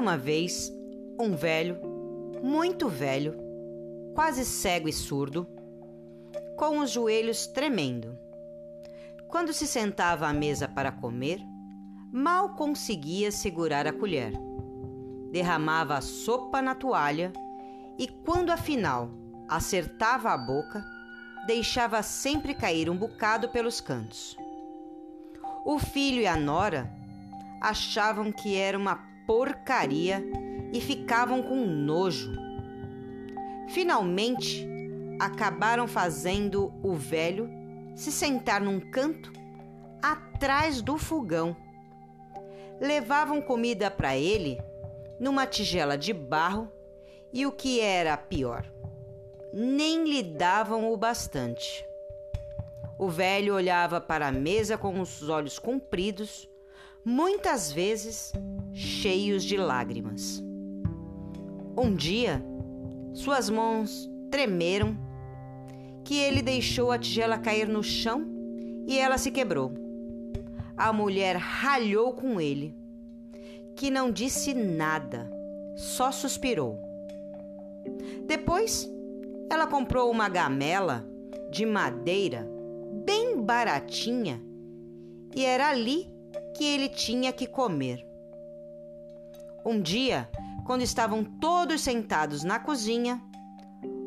uma vez, um velho, muito velho, quase cego e surdo, com os joelhos tremendo. Quando se sentava à mesa para comer, mal conseguia segurar a colher. Derramava a sopa na toalha e, quando afinal acertava a boca, deixava sempre cair um bocado pelos cantos. O filho e a nora achavam que era uma porcaria e ficavam com nojo. Finalmente, acabaram fazendo o velho se sentar num canto atrás do fogão. Levavam comida para ele numa tigela de barro e o que era pior, nem lhe davam o bastante. O velho olhava para a mesa com os olhos compridos, muitas vezes cheios de lágrimas. Um dia, suas mãos tremeram, que ele deixou a tigela cair no chão e ela se quebrou. A mulher ralhou com ele, que não disse nada, só suspirou. Depois, ela comprou uma gamela de madeira bem baratinha e era ali que ele tinha que comer. Um dia, quando estavam todos sentados na cozinha,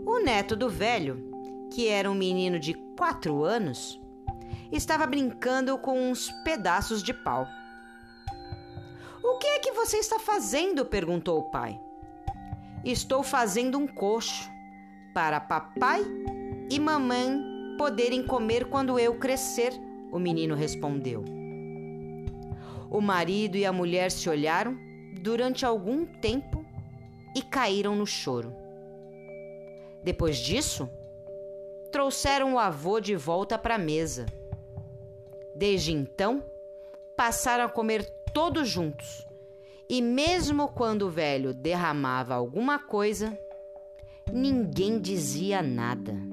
o neto do velho, que era um menino de quatro anos, estava brincando com uns pedaços de pau. O que é que você está fazendo? perguntou o pai. Estou fazendo um coxo para papai e mamãe poderem comer quando eu crescer, o menino respondeu. O marido e a mulher se olharam durante algum tempo e caíram no choro. Depois disso, trouxeram o avô de volta para a mesa. Desde então, passaram a comer todos juntos. E mesmo quando o velho derramava alguma coisa, ninguém dizia nada.